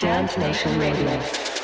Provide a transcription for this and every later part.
Dance Nation Radio.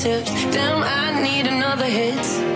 Fingertips. Damn, I need another hit.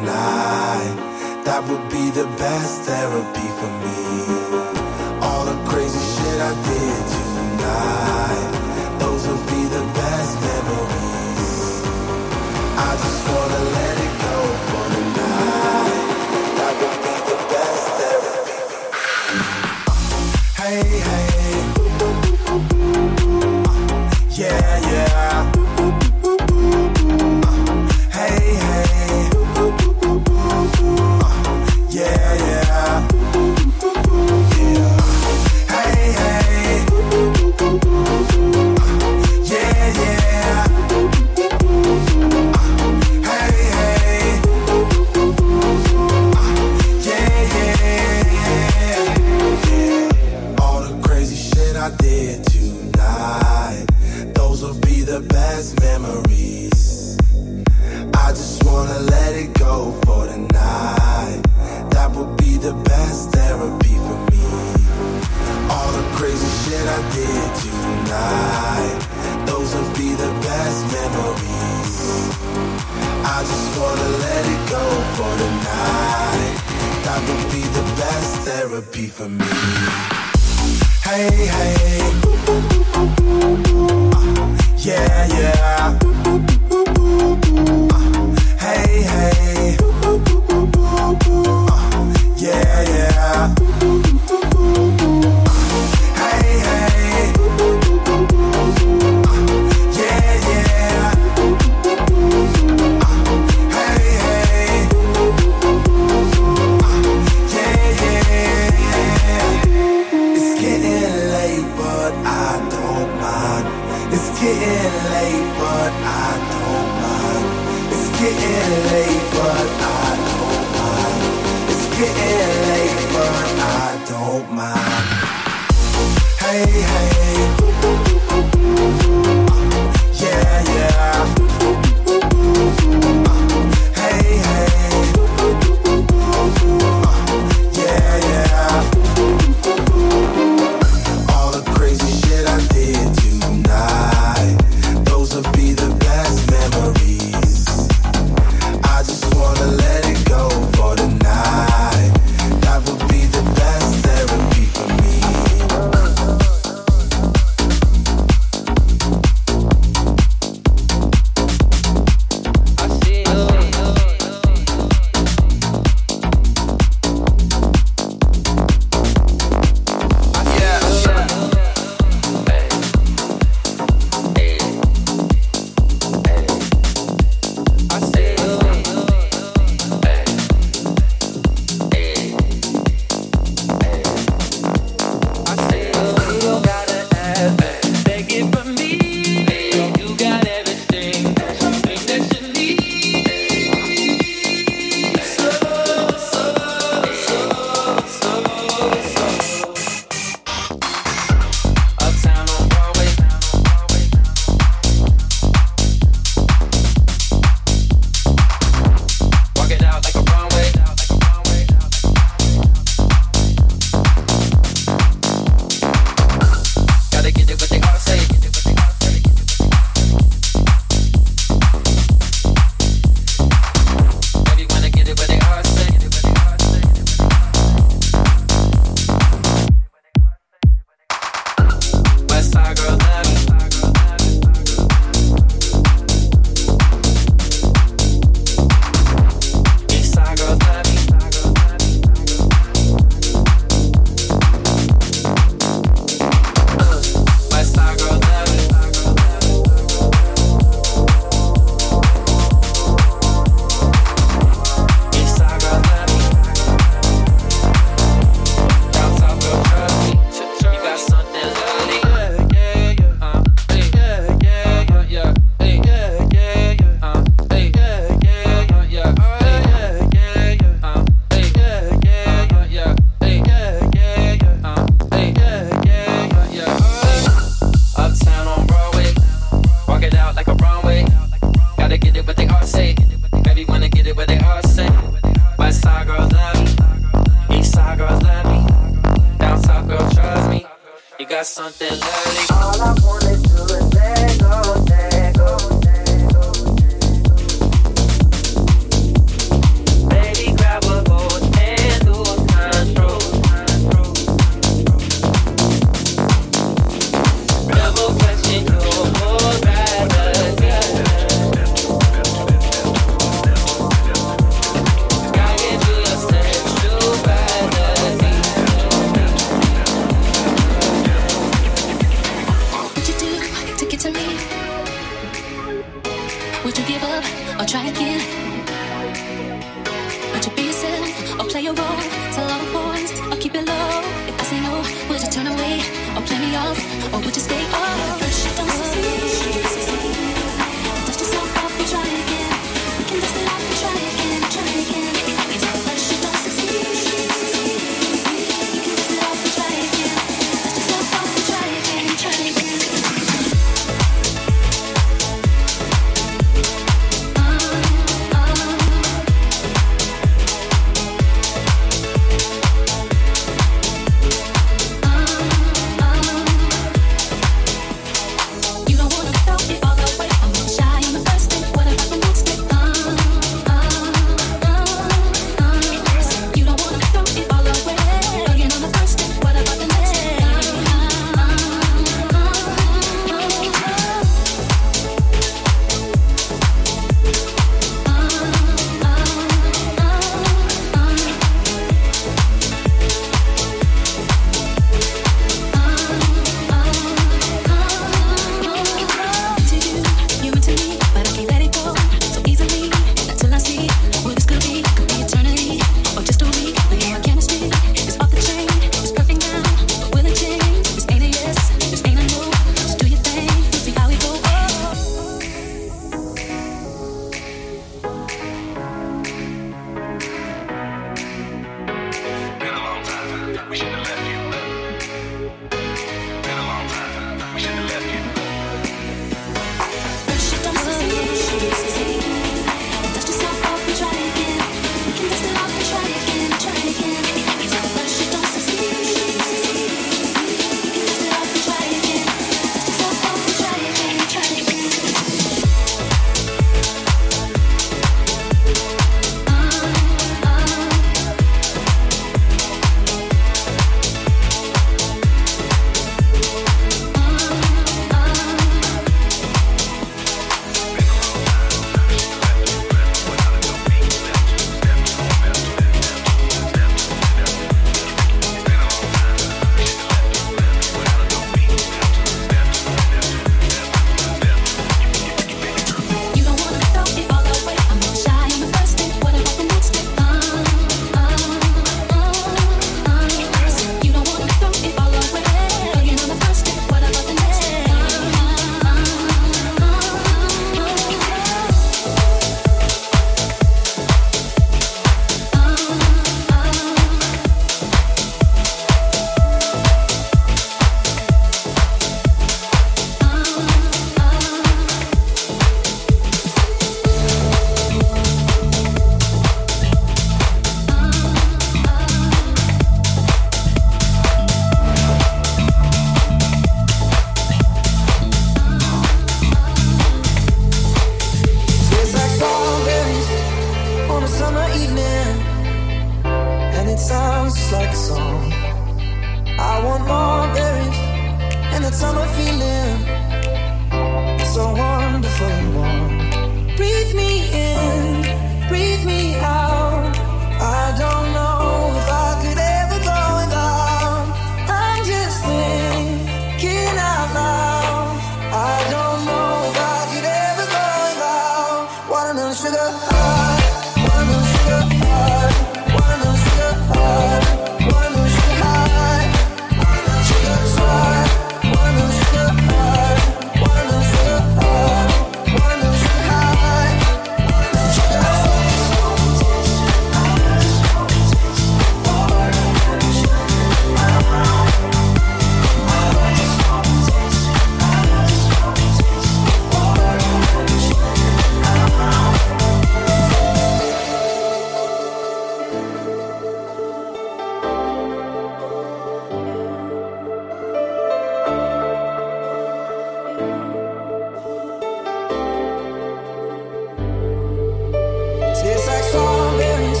strawberries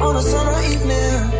on a summer evening.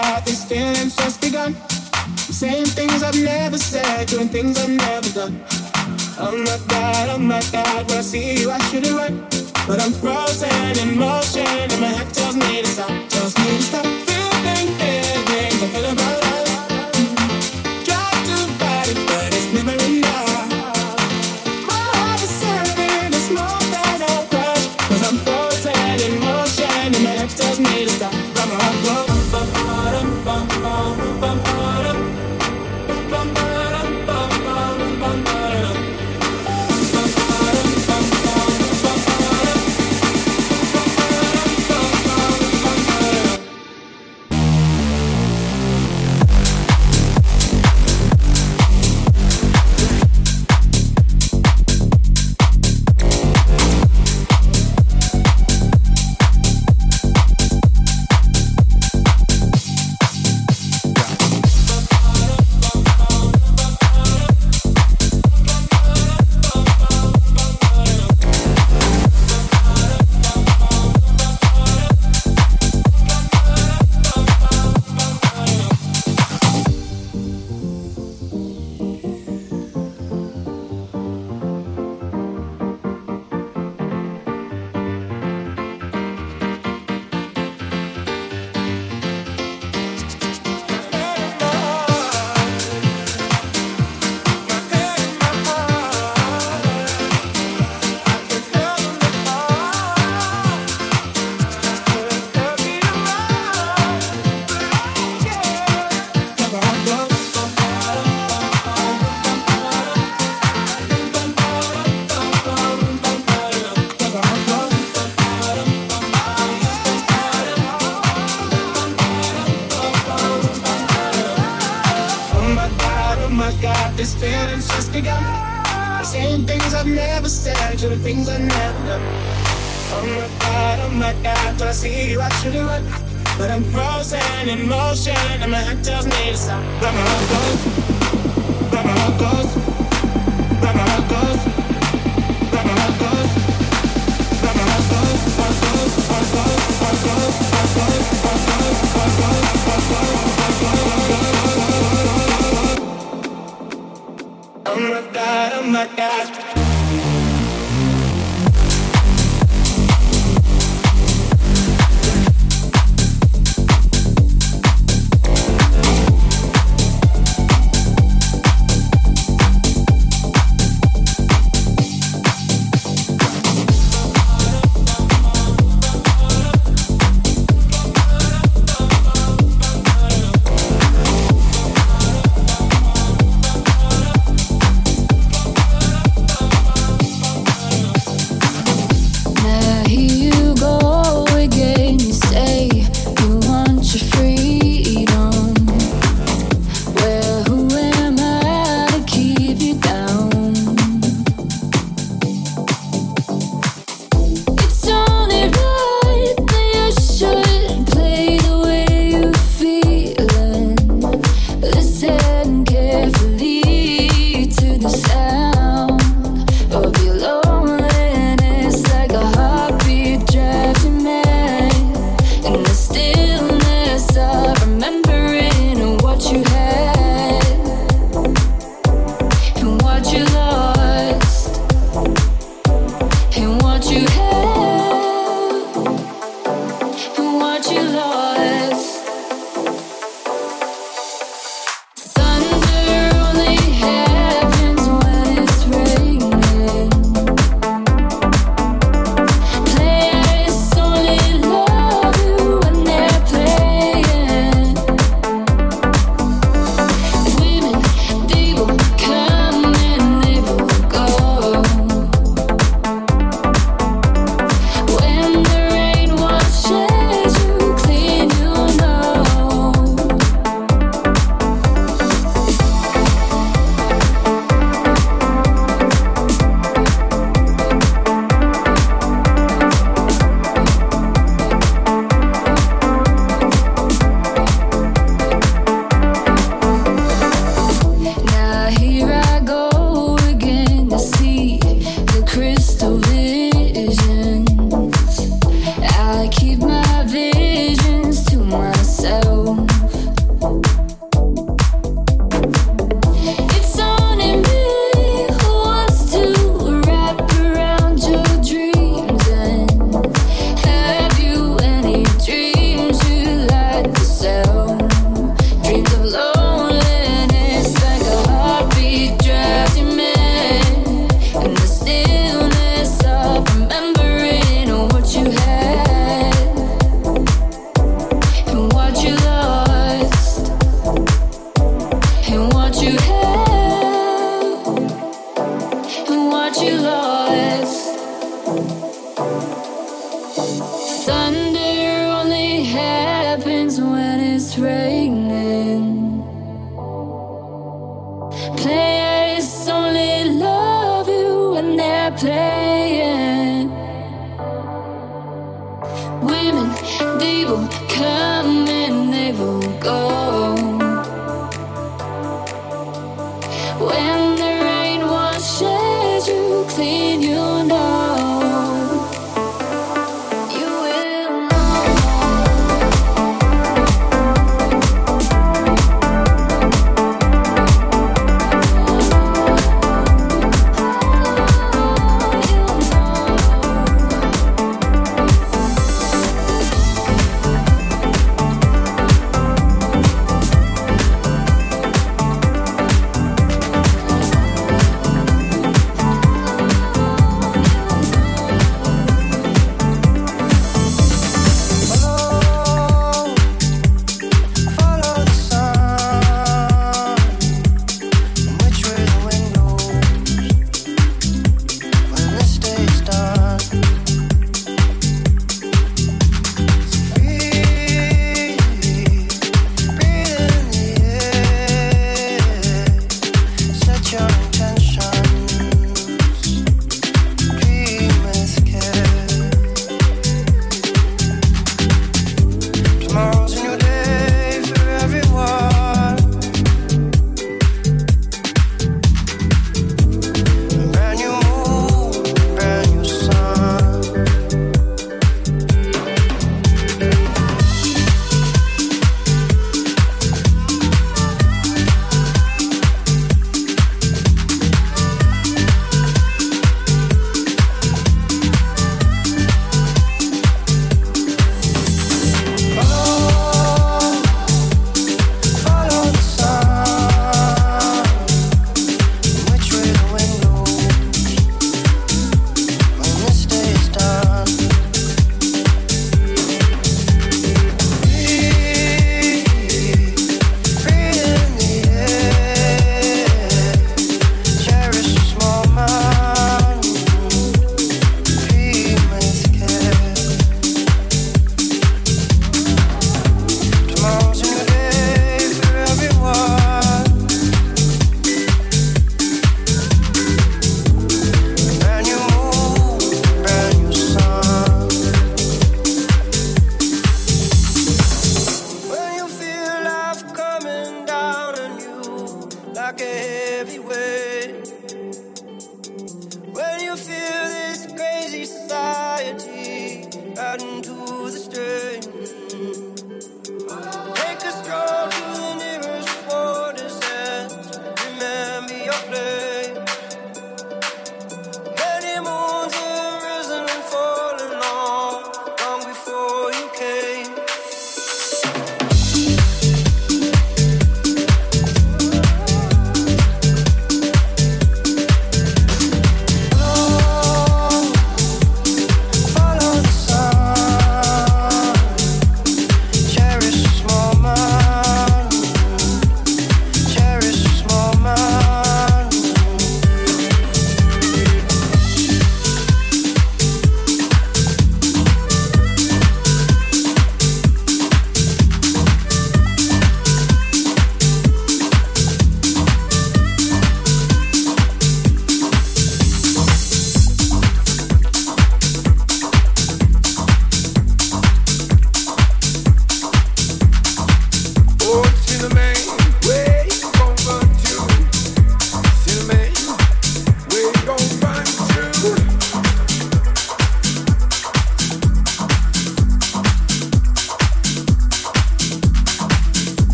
got this feeling's just begun. I'm saying things I've never said, doing things I've never done. Oh my god, oh my god, when I see you, I shouldn't run. But I'm frozen in motion, and my head tells me to stop. Tells me to stop feeling, feeling, I feel about it.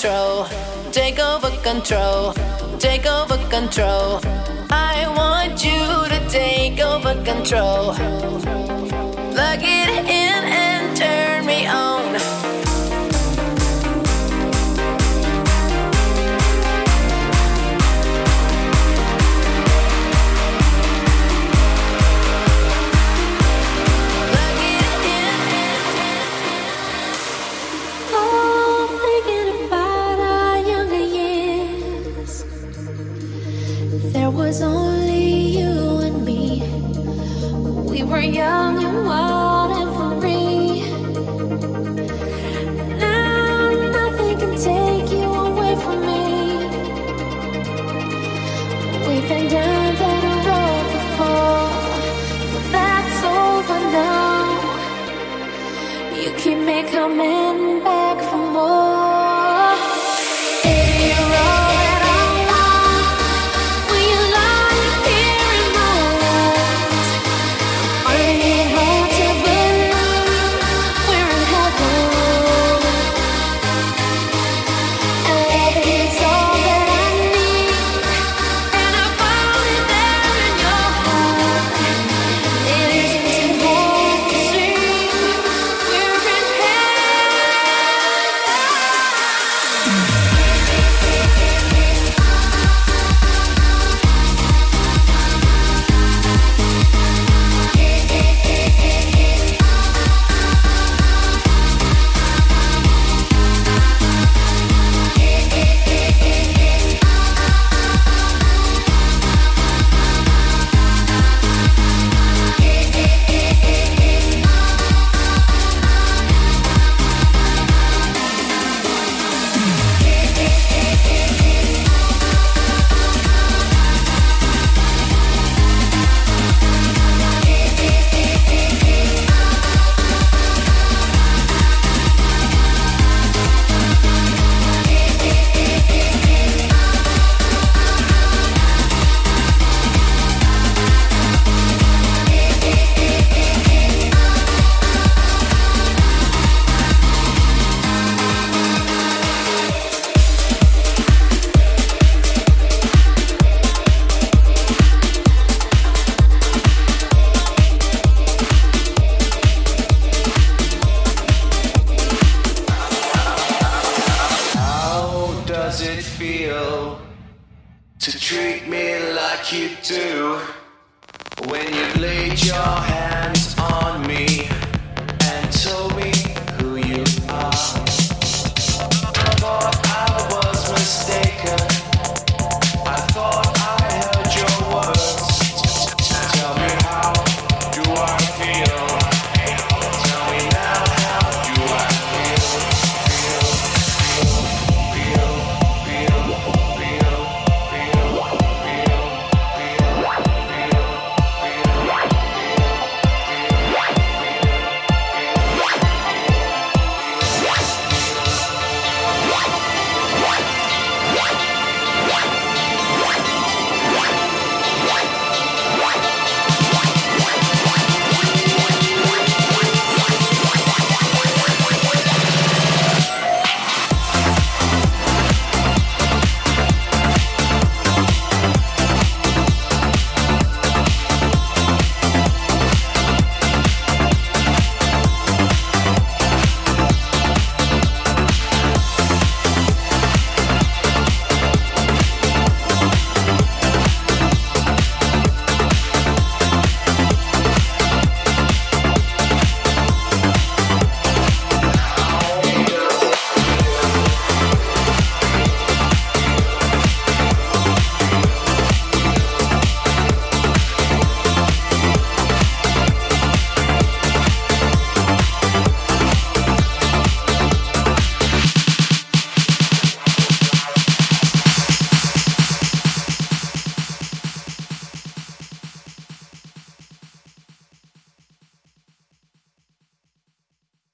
control, take over control, take over control. I want you to take over control. Plug it in and turn me on.